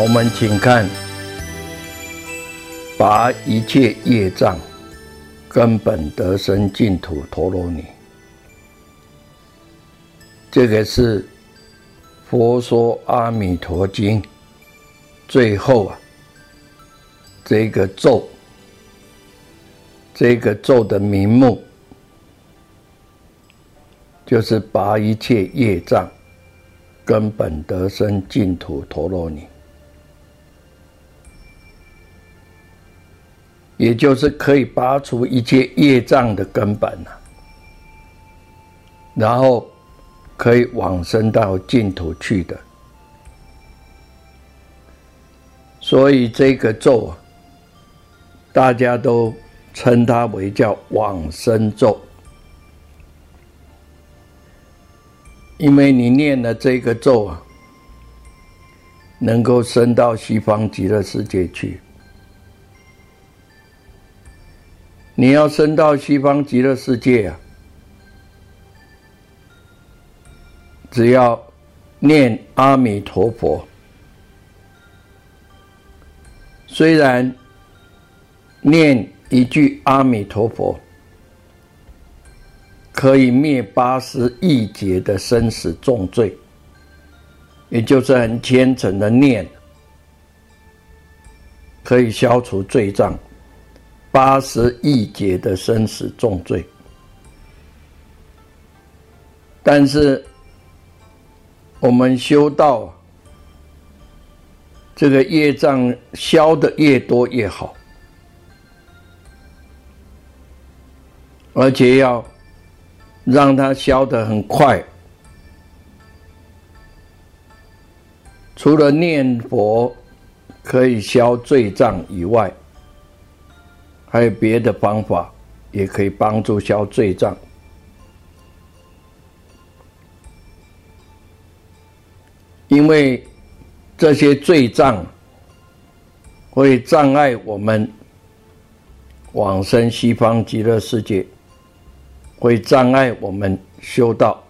我们请看，拔一切业障，根本得生净土陀罗尼。这个是《佛说阿弥陀经》最后啊，这个咒，这个咒的名目，就是拔一切业障，根本得生净土陀罗尼。也就是可以拔除一切业障的根本了，然后可以往生到净土去的。所以这个咒啊，大家都称它为叫往生咒，因为你念了这个咒啊，能够升到西方极乐世界去。你要升到西方极乐世界啊，只要念阿弥陀佛，虽然念一句阿弥陀佛可以灭八十亿劫的生死重罪，也就是很虔诚的念，可以消除罪障。八十亿劫的生死重罪，但是我们修道，这个业障消的越多越好，而且要让它消的很快。除了念佛可以消罪障以外，还有别的方法，也可以帮助消罪障。因为这些罪障会障碍我们往生西方极乐世界，会障碍我们修道，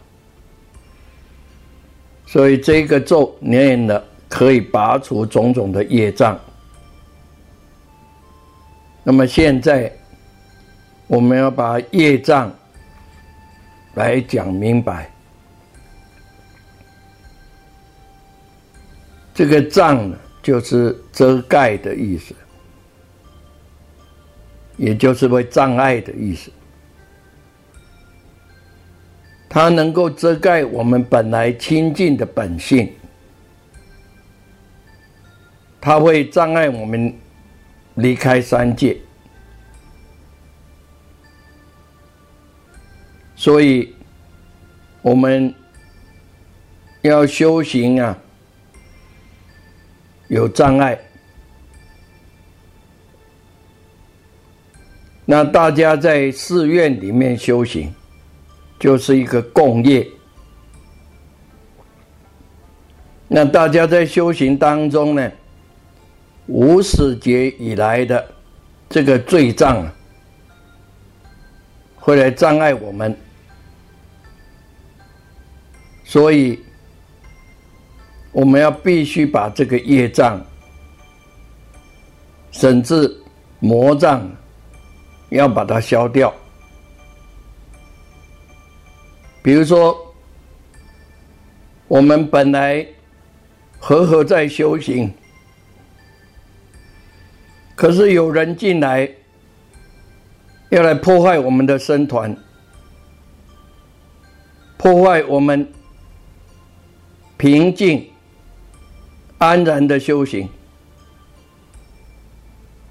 所以这个咒念了可以拔除种种的业障。那么现在，我们要把业障来讲明白。这个障呢，就是遮盖的意思，也就是为障碍的意思。它能够遮盖我们本来清净的本性，它会障碍我们。离开三界，所以我们要修行啊，有障碍。那大家在寺院里面修行，就是一个共业。那大家在修行当中呢？无始劫以来的这个罪障啊，会来障碍我们，所以我们要必须把这个业障，甚至魔障，要把它消掉。比如说，我们本来和合在修行，可是有人进来，要来破坏我们的僧团，破坏我们平静安然的修行。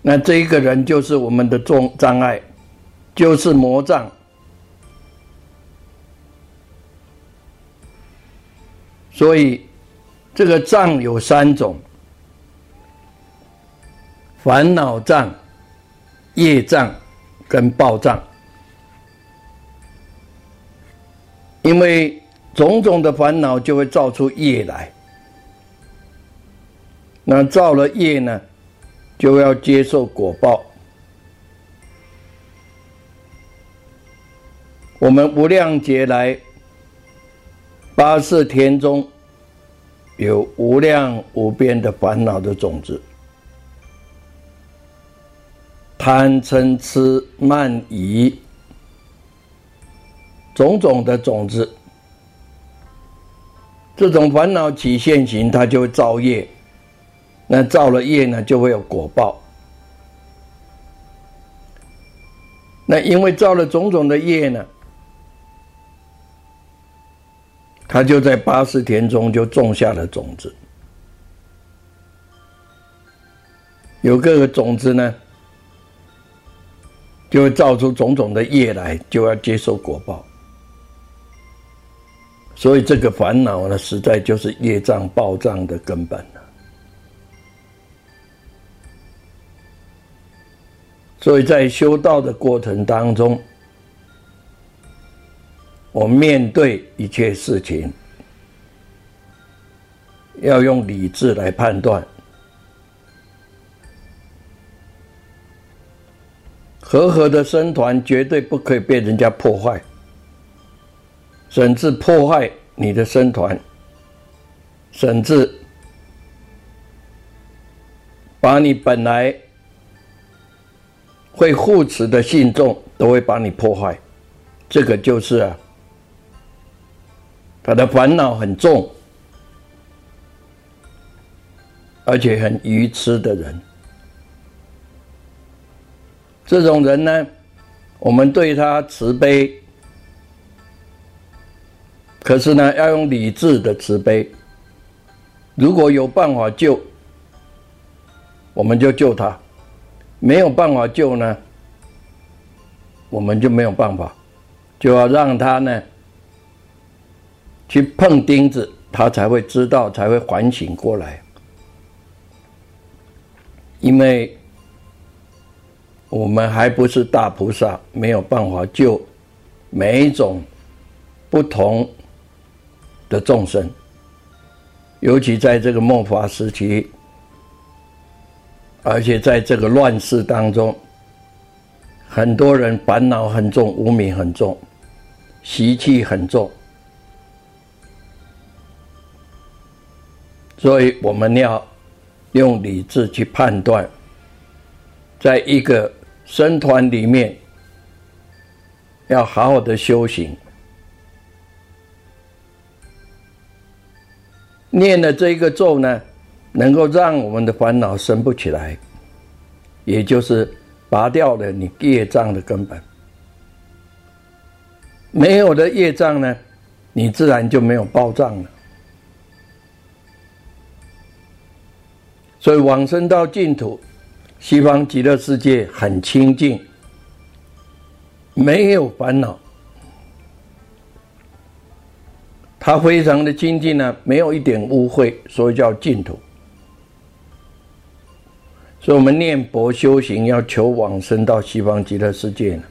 那这一个人就是我们的障障碍，就是魔障。所以，这个障有三种：烦恼障、业障跟报障。因为种种的烦恼就会造出业来，那造了业呢，就要接受果报。我们无量劫来。八世田中有无量无边的烦恼的种子，贪嗔痴慢疑，种种的种子，这种烦恼起现行，它就会造业，那造了业呢，就会有果报。那因为造了种种的业呢？他就在八十田中就种下了种子，有各个种子呢，就会造出种种的业来，就要接受果报。所以这个烦恼呢，实在就是业障暴障的根本了。所以在修道的过程当中。我面对一切事情，要用理智来判断。和合的僧团绝对不可以被人家破坏，甚至破坏你的僧团，甚至把你本来会护持的信众都会把你破坏。这个就是啊。他的烦恼很重，而且很愚痴的人。这种人呢，我们对他慈悲，可是呢，要用理智的慈悲。如果有办法救，我们就救他；没有办法救呢，我们就没有办法，就要让他呢。去碰钉子，他才会知道，才会反省过来。因为我们还不是大菩萨，没有办法救每一种不同的众生，尤其在这个末法时期，而且在这个乱世当中，很多人烦恼很重，无名很重，习气很重。所以我们要用理智去判断，在一个僧团里面，要好好的修行，念的这一个咒呢，能够让我们的烦恼生不起来，也就是拔掉了你业障的根本。没有了业障呢，你自然就没有报障了。所以往生到净土，西方极乐世界很清净，没有烦恼，它非常的清净呢，没有一点污秽，所以叫净土。所以我们念佛修行要求往生到西方极乐世界呢，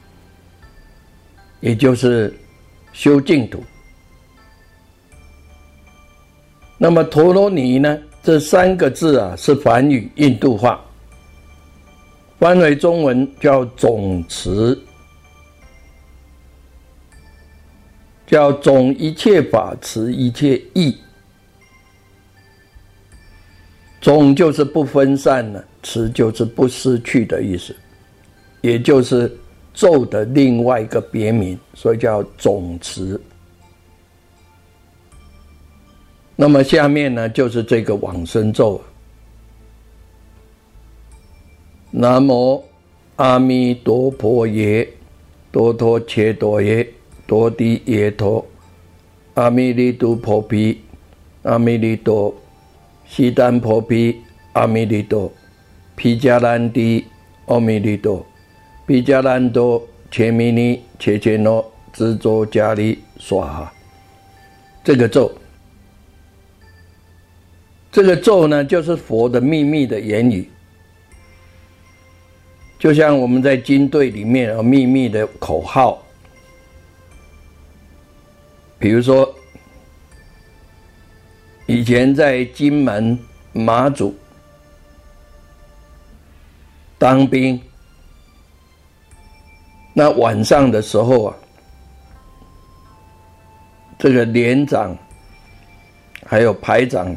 也就是修净土。那么陀罗尼呢？这三个字啊，是梵语印度话，翻为中文叫总持，叫总一切法持一切义。总就是不分散的，持就是不失去的意思，也就是咒的另外一个别名，所以叫总持。那么下面呢，就是这个往生咒。南无阿弥陀佛耶，多陀切多耶，多地耶陀，阿弥陀婆毗，阿弥陀，悉檀婆毗，阿弥陀，毗迦兰帝，阿弥陀，毗迦兰多，切弥尼，切切诺，智作迦利，娑哈。这个咒。这个咒呢，就是佛的秘密的言语，就像我们在军队里面有秘密的口号，比如说以前在金门马祖当兵，那晚上的时候啊，这个连长还有排长。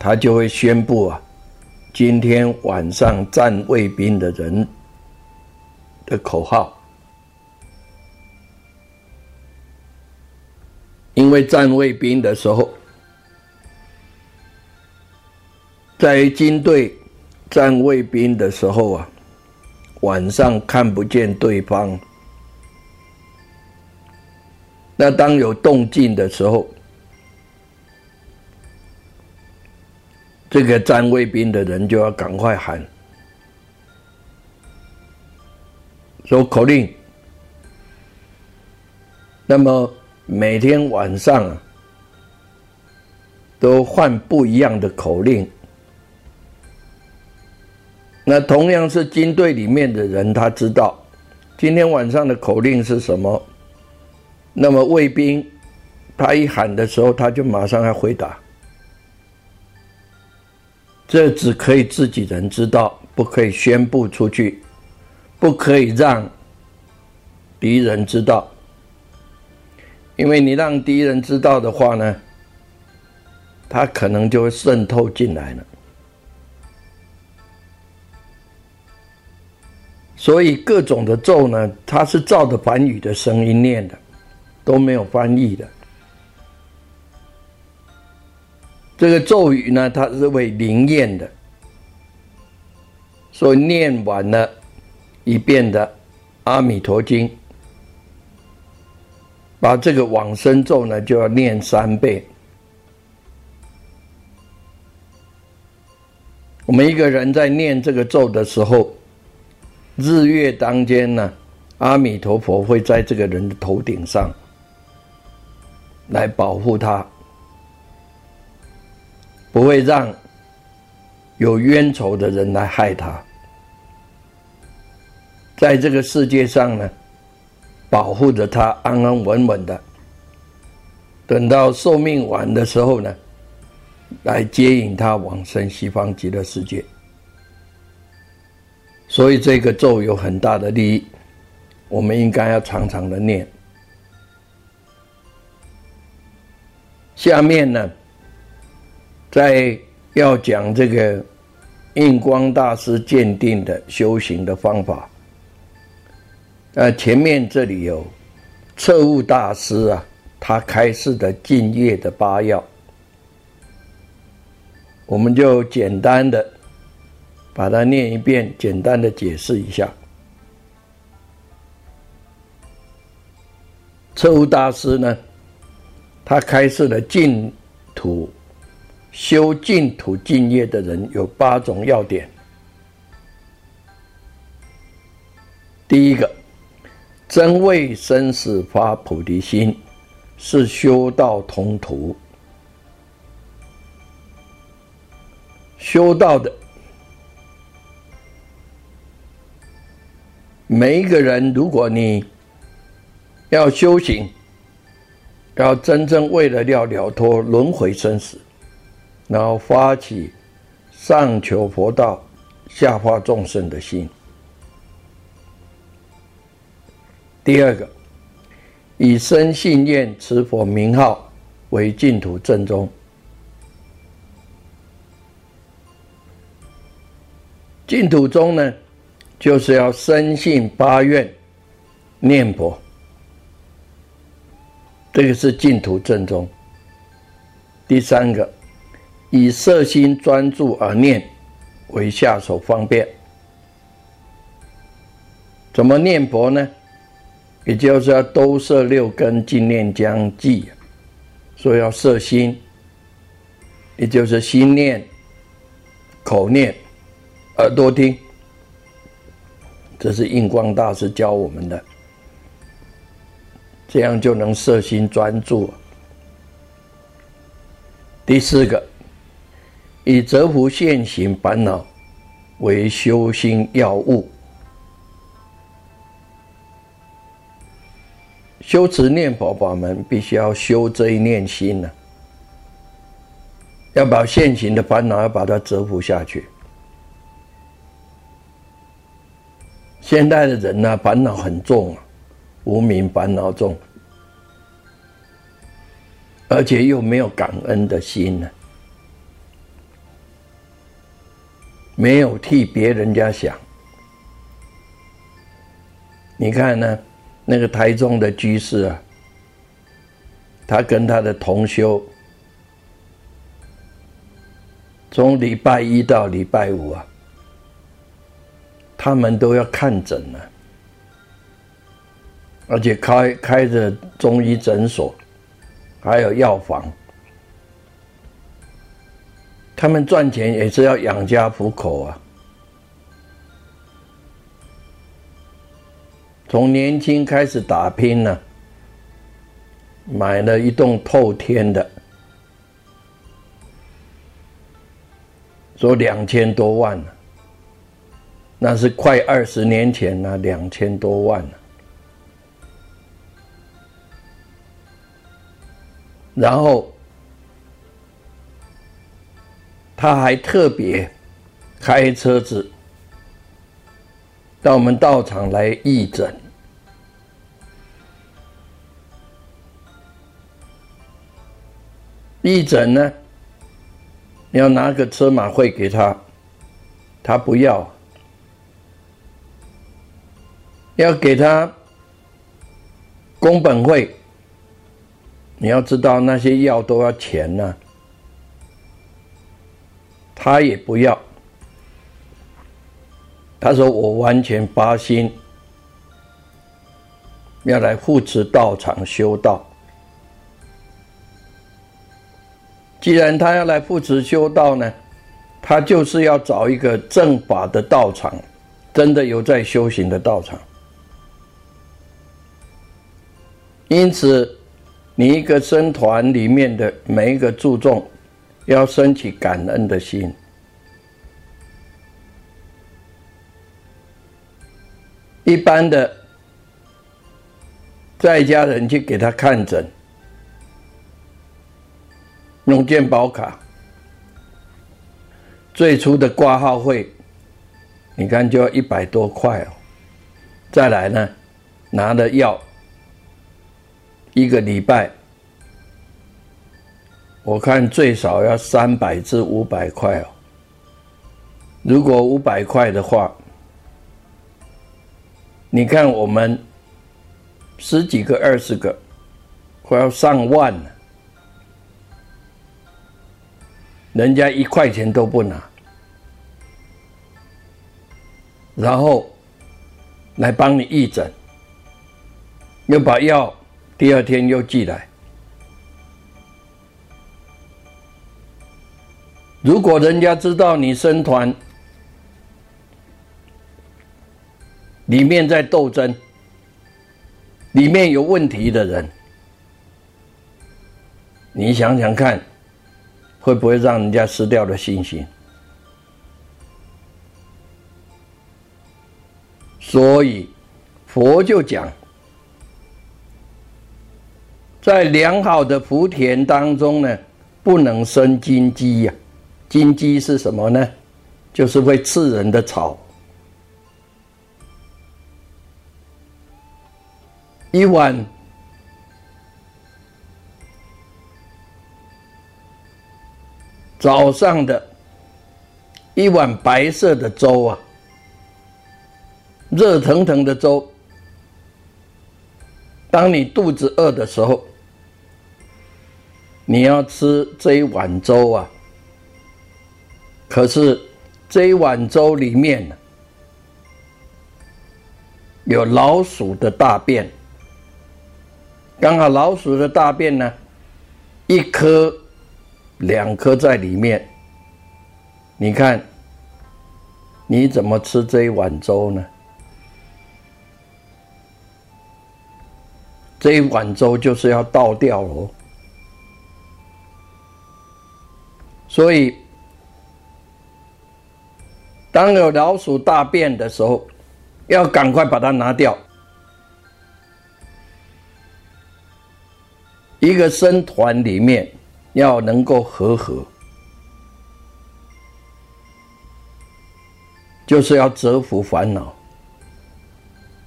他就会宣布啊，今天晚上站卫兵的人的口号，因为站卫兵的时候，在军队站卫兵的时候啊，晚上看不见对方，那当有动静的时候。这个站卫兵的人就要赶快喊，说口令。那么每天晚上啊，都换不一样的口令。那同样是军队里面的人，他知道今天晚上的口令是什么。那么卫兵他一喊的时候，他就马上要回答。这只可以自己人知道，不可以宣布出去，不可以让敌人知道，因为你让敌人知道的话呢，他可能就会渗透进来了。所以各种的咒呢，它是照着梵语的声音念的，都没有翻译的。这个咒语呢，它是为灵验的，所以念完了一遍的《阿弥陀经》，把这个往生咒呢，就要念三遍。我们一个人在念这个咒的时候，日月当间呢，阿弥陀佛会在这个人的头顶上来保护他。不会让有冤仇的人来害他，在这个世界上呢，保护着他安安稳稳的。等到寿命完的时候呢，来接引他往生西方极乐世界。所以这个咒有很大的利益，我们应该要常常的念。下面呢？在要讲这个印光大师鉴定的修行的方法，呃，前面这里有彻悟大师啊，他开示的净业的八要，我们就简单的把它念一遍，简单的解释一下。彻悟大师呢，他开示了净土。修净土净业的人有八种要点。第一个，真为生死发菩提心，是修道同途。修道的每一个人，如果你要修行，要真正为了要了脱轮回生死。然后发起上求佛道、下化众生的心。第二个，以身信念持佛名号为净土正宗。净土中呢，就是要深信八愿念佛，这个是净土正宗。第三个，以色心专注而念，为下手方便。怎么念佛呢？也就是要都摄六根，净念将记，所以要摄心，也就是心念、口念、耳朵听。这是印光大师教我们的，这样就能摄心专注。第四个，以折伏现行烦恼为修心要务，修持念佛法门，必须要修这一念心呢，要把现行的烦恼要把它折伏下去。现代的人呢，烦恼很重啊，无名烦恼重。而且又没有感恩的心呢，没有替别人家想。你看呢，那个台中的居士啊，他跟他的同修，从礼拜一到礼拜五啊，他们都要看诊呢，而且开开着中医诊所。还有药房，他们赚钱也是要养家糊口啊。从年轻开始打拼呢，买了一栋透天的，说两千多万呢那是快二十年前了，两千多万然后，他还特别开车子到我们道场来义诊。义诊呢，你要拿个车马费给他，他不要，要给他工本费。你要知道那些药都要钱呢，他也不要。他说：“我完全发心要来护持道场修道。既然他要来护持修道呢，他就是要找一个正法的道场，真的有在修行的道场。因此。”你一个僧团里面的每一个注重，要升起感恩的心。一般的在家人去给他看诊，用健保卡，最初的挂号费，你看就要一百多块哦。再来呢，拿了药。一个礼拜，我看最少要三百至五百块哦。如果五百块的话，你看我们十几个、二十个，快要上万了，人家一块钱都不拿，然后来帮你义诊，又把药。第二天又寄来。如果人家知道你生团里面在斗争，里面有问题的人，你想想看，会不会让人家失掉了信心？所以佛就讲。在良好的福田当中呢，不能生金鸡呀。金鸡是什么呢？就是会刺人的草。一碗早上的一碗白色的粥啊，热腾腾的粥。当你肚子饿的时候。你要吃这一碗粥啊，可是这一碗粥里面有老鼠的大便，刚好老鼠的大便呢，一颗、两颗在里面，你看你怎么吃这一碗粥呢？这一碗粥就是要倒掉喽。所以，当有老鼠大便的时候，要赶快把它拿掉。一个生团里面要能够和合，就是要折服烦恼，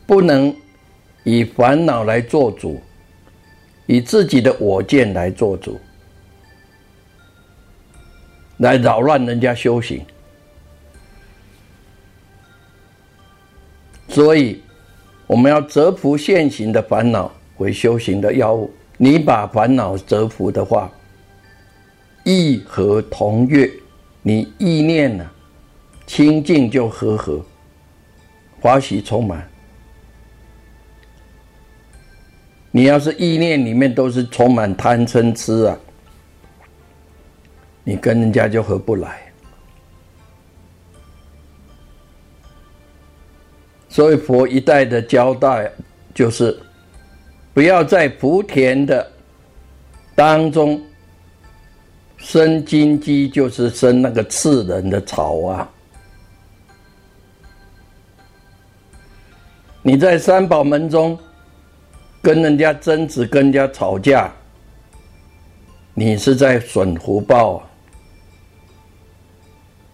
不能以烦恼来做主，以自己的我见来做主。来扰乱人家修行，所以我们要折服现行的烦恼为修行的药物。你把烦恼折服的话，意和同悦，你意念呢清净就和合，欢喜充满。你要是意念里面都是充满贪嗔痴啊。你跟人家就合不来，所以佛一代的交代就是，不要在福田的当中生金鸡，就是生那个刺人的草啊。你在三宝门中跟人家争执、跟人家吵架，你是在损福报啊。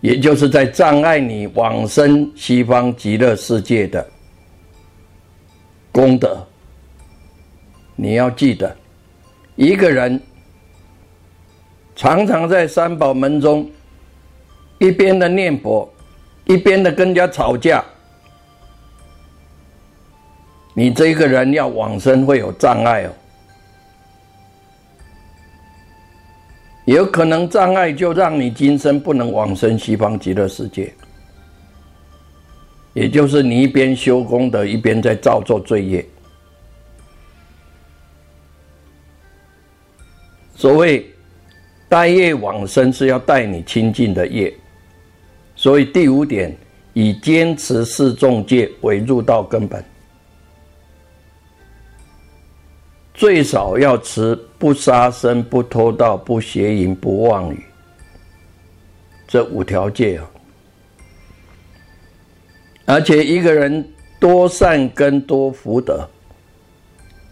也就是在障碍你往生西方极乐世界的功德。你要记得，一个人常常在三宝门中一边的念佛，一边的跟人家吵架，你这个人要往生会有障碍哦。有可能障碍就让你今生不能往生西方极乐世界，也就是你一边修功德，一边在造作罪业。所谓带业往生，是要带你清净的业。所以第五点，以坚持四众戒为入道根本。最少要持不杀生、不偷盗、不邪淫、不妄语这五条戒啊！而且一个人多善根、多福德，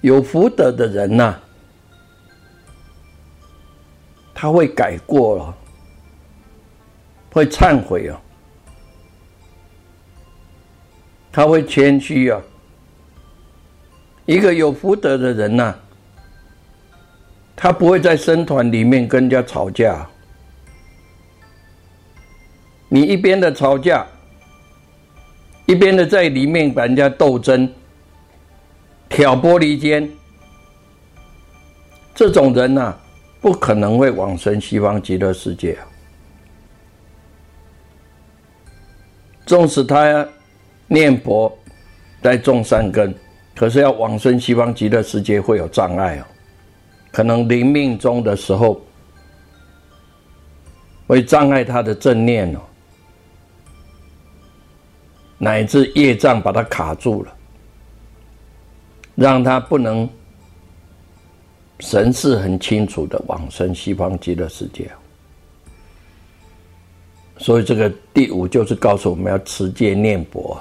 有福德的人呐，他会改过了，会忏悔啊，他会谦虚啊。一个有福德的人呐，他不会在僧团里面跟人家吵架。你一边的吵架，一边的在里面把人家斗争、挑拨离间，这种人呐，不可能会往生西方极乐世界。纵使他念佛，在种善根。可是要往生西方极乐世界会有障碍哦，可能临命终的时候会障碍他的正念哦，乃至业障把他卡住了，让他不能神识很清楚的往生西方极乐世界。所以这个第五就是告诉我们要持戒念佛。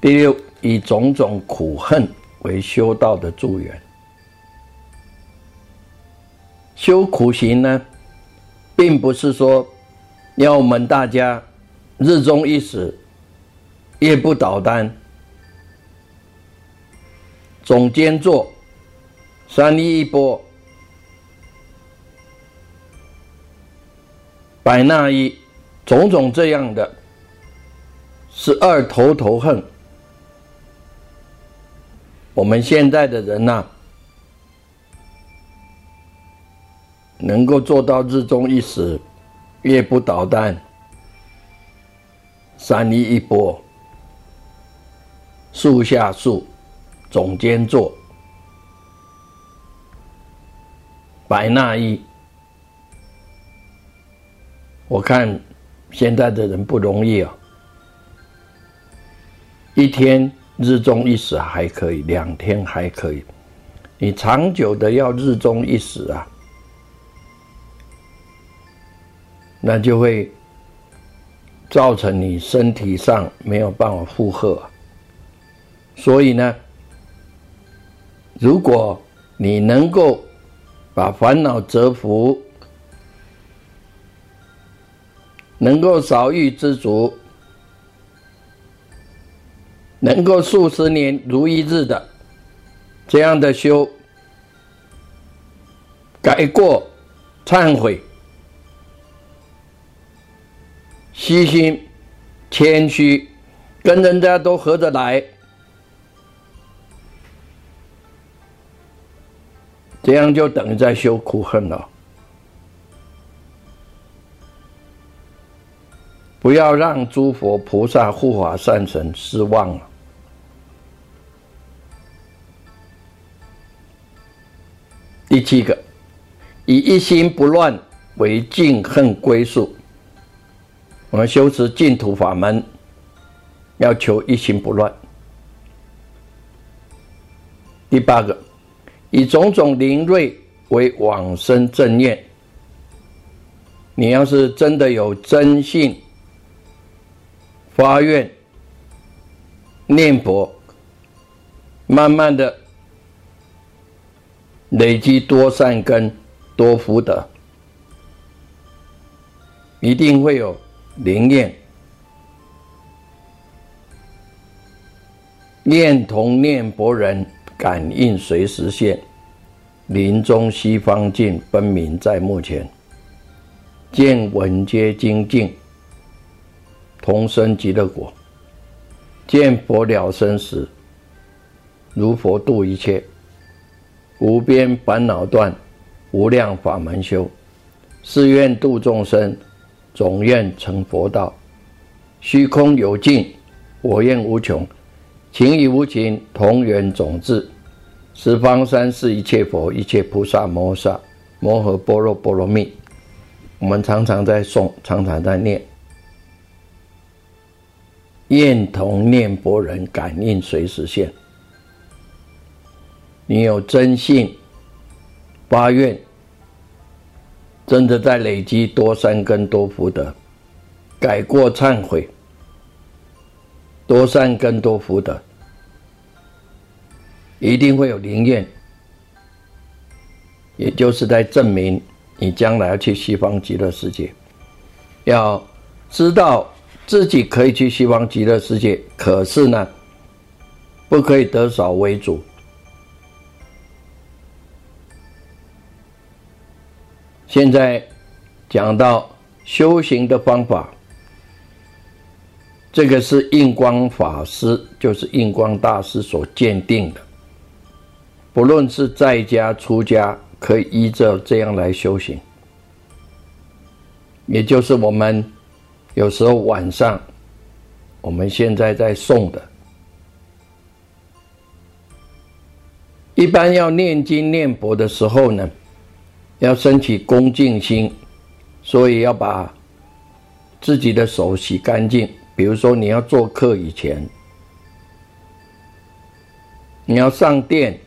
第六。以种种苦恨为修道的助缘，修苦行呢，并不是说要我们大家日中一死，夜不倒单，总兼做三一一波，百纳一种种这样的，是二头头恨。我们现在的人呐，能够做到日中一时，夜不捣蛋，三衣一钵，树下树，总监坐，白纳衣。我看现在的人不容易啊，一天日中一时还可以，两天还可以，你长久的要日中一时啊。那就会造成你身体上没有办法负荷，所以呢，如果你能够把烦恼折服，能够少欲知足，能够数十年如一日的这样的修，改过，忏悔。虚心、谦虚，跟人家都合得来，这样就等于在修苦恨了。不要让诸佛菩萨、护法善神失望了。第七个，以一心不乱为净恨归宿。我们修持净土法门，要求一心不乱。第八个，以种种灵锐为往生正念。你要是真的有真信、发愿、念佛，慢慢的累积多善根、多福德，一定会有。灵验，念同念佛人感应随时现，临终西方尽分明在目前，见闻皆精进，同生极乐国，见佛了生死，如佛度一切，无边烦恼断，无量法门修，誓愿度众生。总愿成佛道，虚空有尽，我愿无穷，情与无情同源种智，十方三世一切佛，一切菩萨摩萨摩诃般若波罗蜜。我们常常在诵，常常在念，愿同念佛人感应随时现。你有真信发愿。真的在累积多善根多福德，改过忏悔，多善根多福德，一定会有灵验，也就是在证明你将来要去西方极乐世界。要知道自己可以去西方极乐世界，可是呢，不可以得少为主。现在讲到修行的方法，这个是印光法师，就是印光大师所鉴定的。不论是在家出家，可以依着这样来修行。也就是我们有时候晚上，我们现在在诵的，一般要念经念佛的时候呢。要升起恭敬心，所以要把自己的手洗干净。比如说，你要做客以前，你要上殿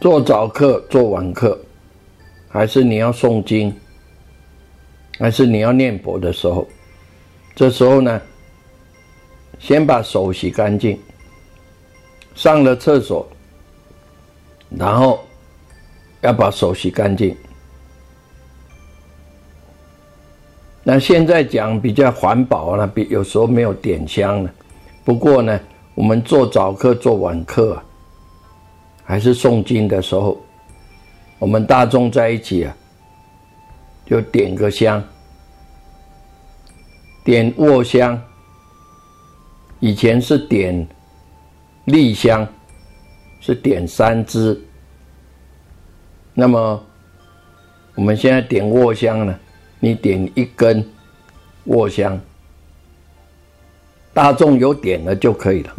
做早课、做晚课，还是你要诵经，还是你要念佛的时候，这时候呢，先把手洗干净，上了厕所。然后要把手洗干净。那现在讲比较环保了，比有时候没有点香了。不过呢，我们做早课、做晚课啊，还是诵经的时候，我们大众在一起啊，就点个香，点卧香。以前是点立香。是点三支，那么我们现在点卧香呢，你点一根卧香，大众有点了就可以了。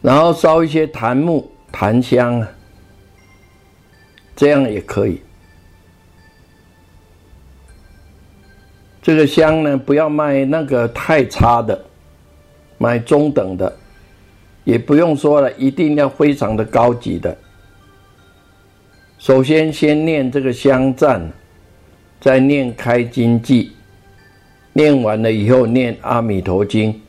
然后烧一些檀木、檀香啊，这样也可以。这个香呢，不要卖那个太差的，买中等的，也不用说了，一定要非常的高级的。首先，先念这个香赞，再念开经记，念完了以后念阿弥陀经。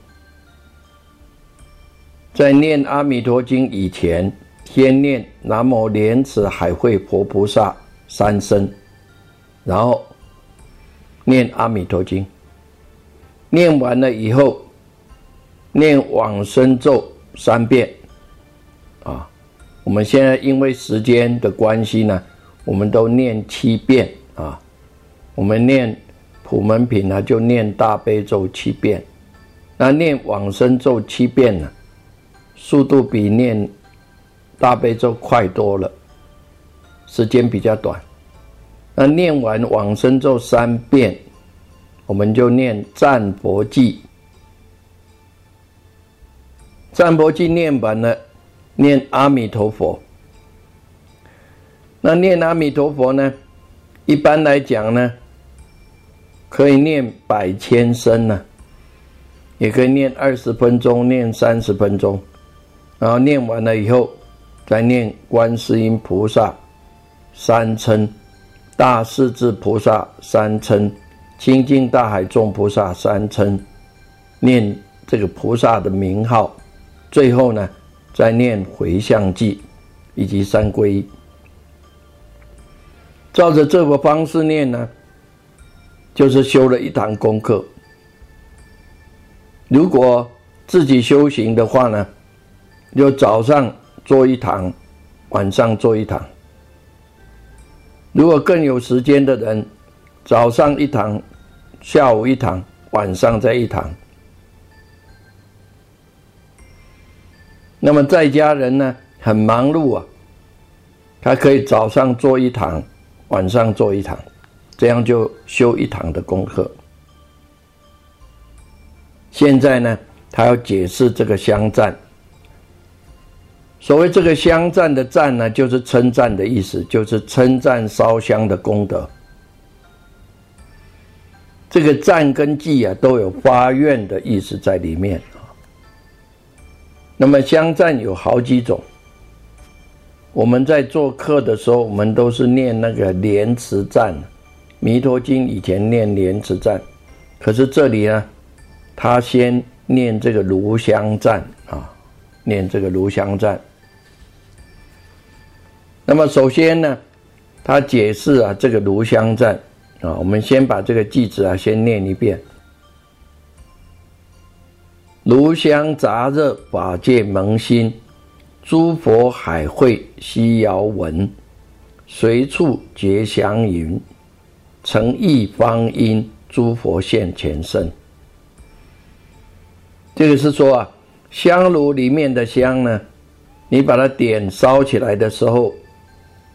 在念阿弥陀经以前，先念南无莲池海会佛菩萨三声，然后念阿弥陀经。念完了以后，念往生咒三遍。啊，我们现在因为时间的关系呢，我们都念七遍啊。我们念普门品呢，就念大悲咒七遍。那念往生咒七遍呢？速度比念大悲咒快多了，时间比较短。那念完往生咒三遍，我们就念赞佛记。赞佛记念完了，念阿弥陀佛。那念阿弥陀佛呢？一般来讲呢，可以念百千声呢，也可以念二十分钟，念三十分钟。然后念完了以后，再念观世音菩萨三称，大势至菩萨三称，清净大海众菩萨三称，念这个菩萨的名号，最后呢，再念回向记以及三皈依。照着这个方式念呢，就是修了一堂功课。如果自己修行的话呢？就早上做一堂，晚上做一堂。如果更有时间的人，早上一堂，下午一堂，晚上再一堂。那么在家人呢，很忙碌啊，他可以早上做一堂，晚上做一堂，这样就修一堂的功课。现在呢，他要解释这个香赞。所谓这个香赞的赞呢，就是称赞的意思，就是称赞烧香的功德。这个赞跟祭啊，都有发愿的意思在里面。那么香赞有好几种，我们在做课的时候，我们都是念那个莲池赞，《弥陀经》以前念莲池赞，可是这里呢，他先念这个炉香赞啊，念这个炉香赞。那么首先呢，他解释啊这个炉香赞啊，我们先把这个句子啊先念一遍：炉香杂热法界萌心，诸佛海会悉遥闻，随处结祥云，诚意方因诸佛现前身。这个是说啊，香炉里面的香呢，你把它点烧起来的时候。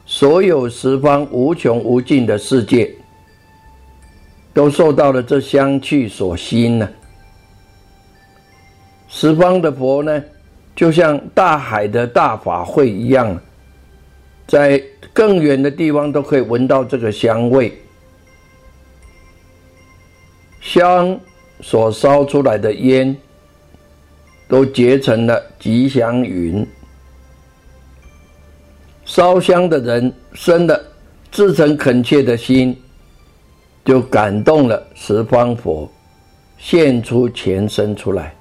所有十方无穷无尽的世界，都受到了这香气所吸引呢。十方的佛呢，就像大海的大法会一样，在更远的地方都可以闻到这个香味。香所烧出来的烟，都结成了吉祥云。烧香的人生的至诚恳切的心，就感动了十方佛，现出前身出来。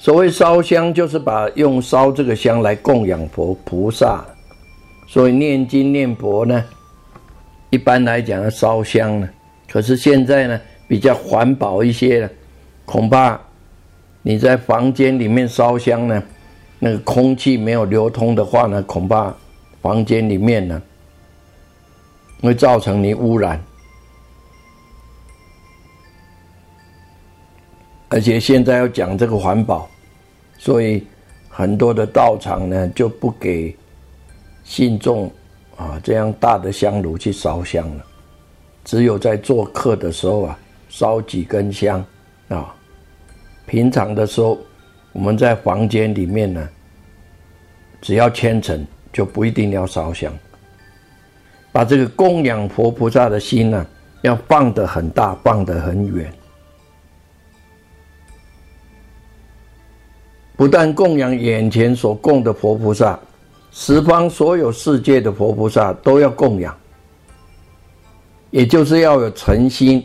所谓烧香，就是把用烧这个香来供养佛菩萨。所以念经念佛呢，一般来讲要烧香呢。可是现在呢，比较环保一些了，恐怕你在房间里面烧香呢。那个空气没有流通的话呢，恐怕房间里面呢会造成你污染。而且现在要讲这个环保，所以很多的道场呢就不给信众啊这样大的香炉去烧香了，只有在做客的时候啊烧几根香啊。平常的时候，我们在房间里面呢，只要虔诚就不一定要烧香。把这个供养佛菩萨的心呢，要放得很大，放得很远。不但供养眼前所供的佛菩萨，十方所有世界的佛菩萨都要供养，也就是要有诚心。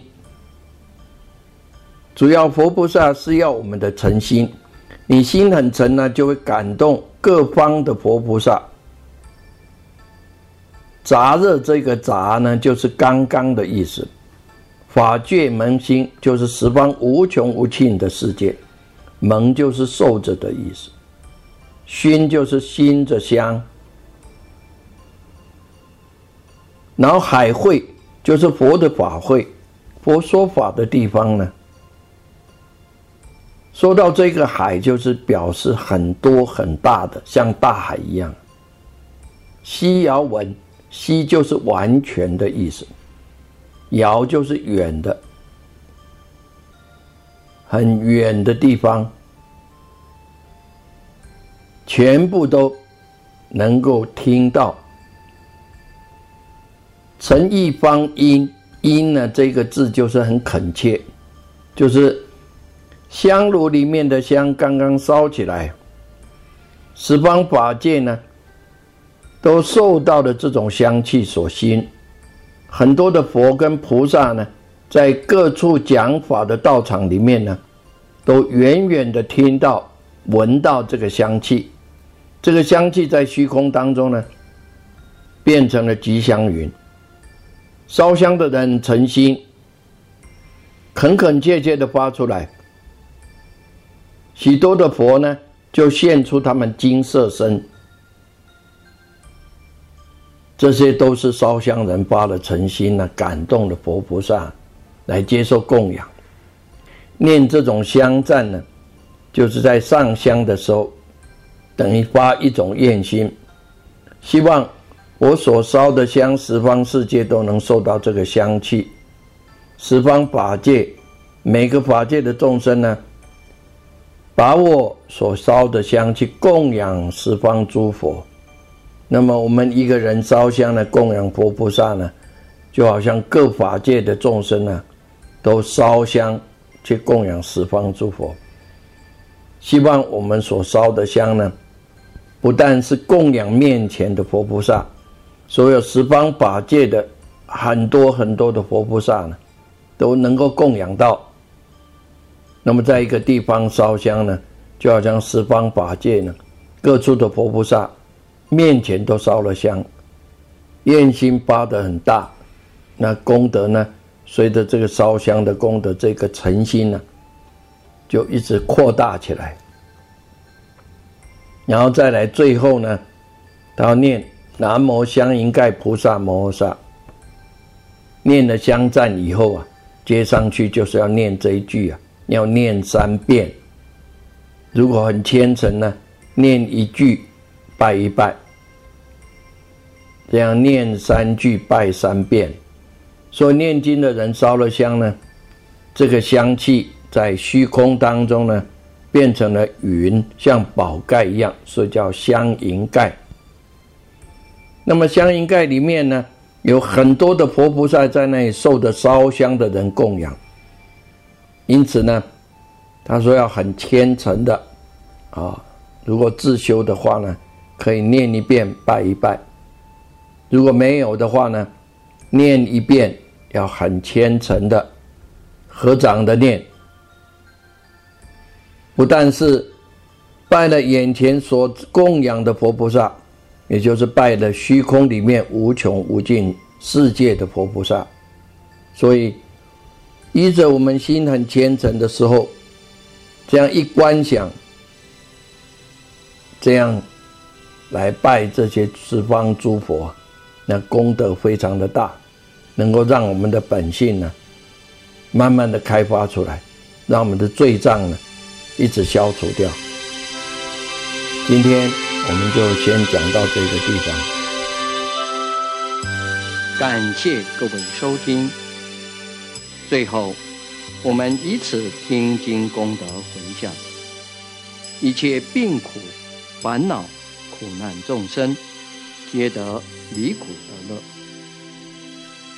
主要佛菩萨是要我们的诚心，你心很诚呢，就会感动各方的佛菩萨。杂热这个杂呢，就是刚刚的意思。法界门心就是十方无穷无尽的世界，蒙就是受着的意思，熏就是熏着香，然后海会就是佛的法会，佛说法的地方呢。说到这个海，就是表示很多很大的，像大海一样。西遥文。西就是完全的意思，遥就是远的，很远的地方，全部都能够听到。陈一方音音呢，这个字就是很恳切，就是香炉里面的香刚刚烧起来，十方法界呢。都受到了这种香气所吸引，很多的佛跟菩萨呢，在各处讲法的道场里面呢，都远远的听到、闻到这个香气。这个香气在虚空当中呢，变成了吉祥云。烧香的人诚心、恳恳切切的发出来，许多的佛呢，就现出他们金色身。这些都是烧香人发了诚心呢，感动的佛菩萨来接受供养。念这种香赞呢，就是在上香的时候，等于发一种愿心，希望我所烧的香，十方世界都能受到这个香气。十方法界每个法界的众生呢，把我所烧的香去供养十方诸佛。那么我们一个人烧香呢，供养佛菩萨呢，就好像各法界的众生呢，都烧香去供养十方诸佛。希望我们所烧的香呢，不但是供养面前的佛菩萨，所有十方法界的很多很多的佛菩萨呢，都能够供养到。那么在一个地方烧香呢，就好像十方法界呢，各处的佛菩萨。面前都烧了香，愿心发得很大，那功德呢？随着这个烧香的功德，这个诚心呢，就一直扩大起来。然后再来最后呢，他要念南无香云盖菩萨摩诃萨。念了香赞以后啊，接上去就是要念这一句啊，要念三遍。如果很虔诚呢，念一句。拜一拜，这样念三句，拜三遍。所以念经的人烧了香呢，这个香气在虚空当中呢，变成了云，像宝盖一样，所以叫香云盖。那么香云盖里面呢，有很多的佛菩萨在那里受的烧香的人供养。因此呢，他说要很虔诚的啊，如果自修的话呢。可以念一遍，拜一拜。如果没有的话呢，念一遍要很虔诚的合掌的念。不但是拜了眼前所供养的佛菩萨，也就是拜了虚空里面无穷无尽世界的佛菩萨。所以依着我们心很虔诚的时候，这样一观想，这样。来拜这些十方诸佛，那功德非常的大，能够让我们的本性呢，慢慢的开发出来，让我们的罪障呢，一直消除掉。今天我们就先讲到这个地方。感谢各位收听。最后，我们以此听经功德回向，一切病苦、烦恼、苦难众生，皆得离苦得乐，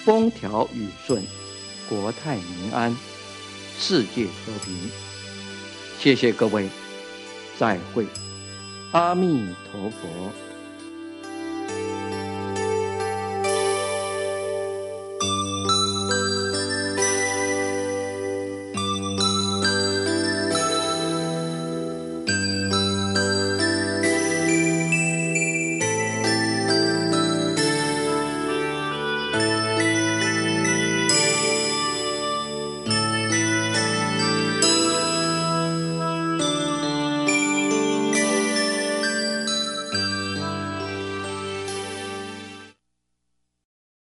风调雨顺，国泰民安，世界和平。谢谢各位，再会，阿弥陀佛。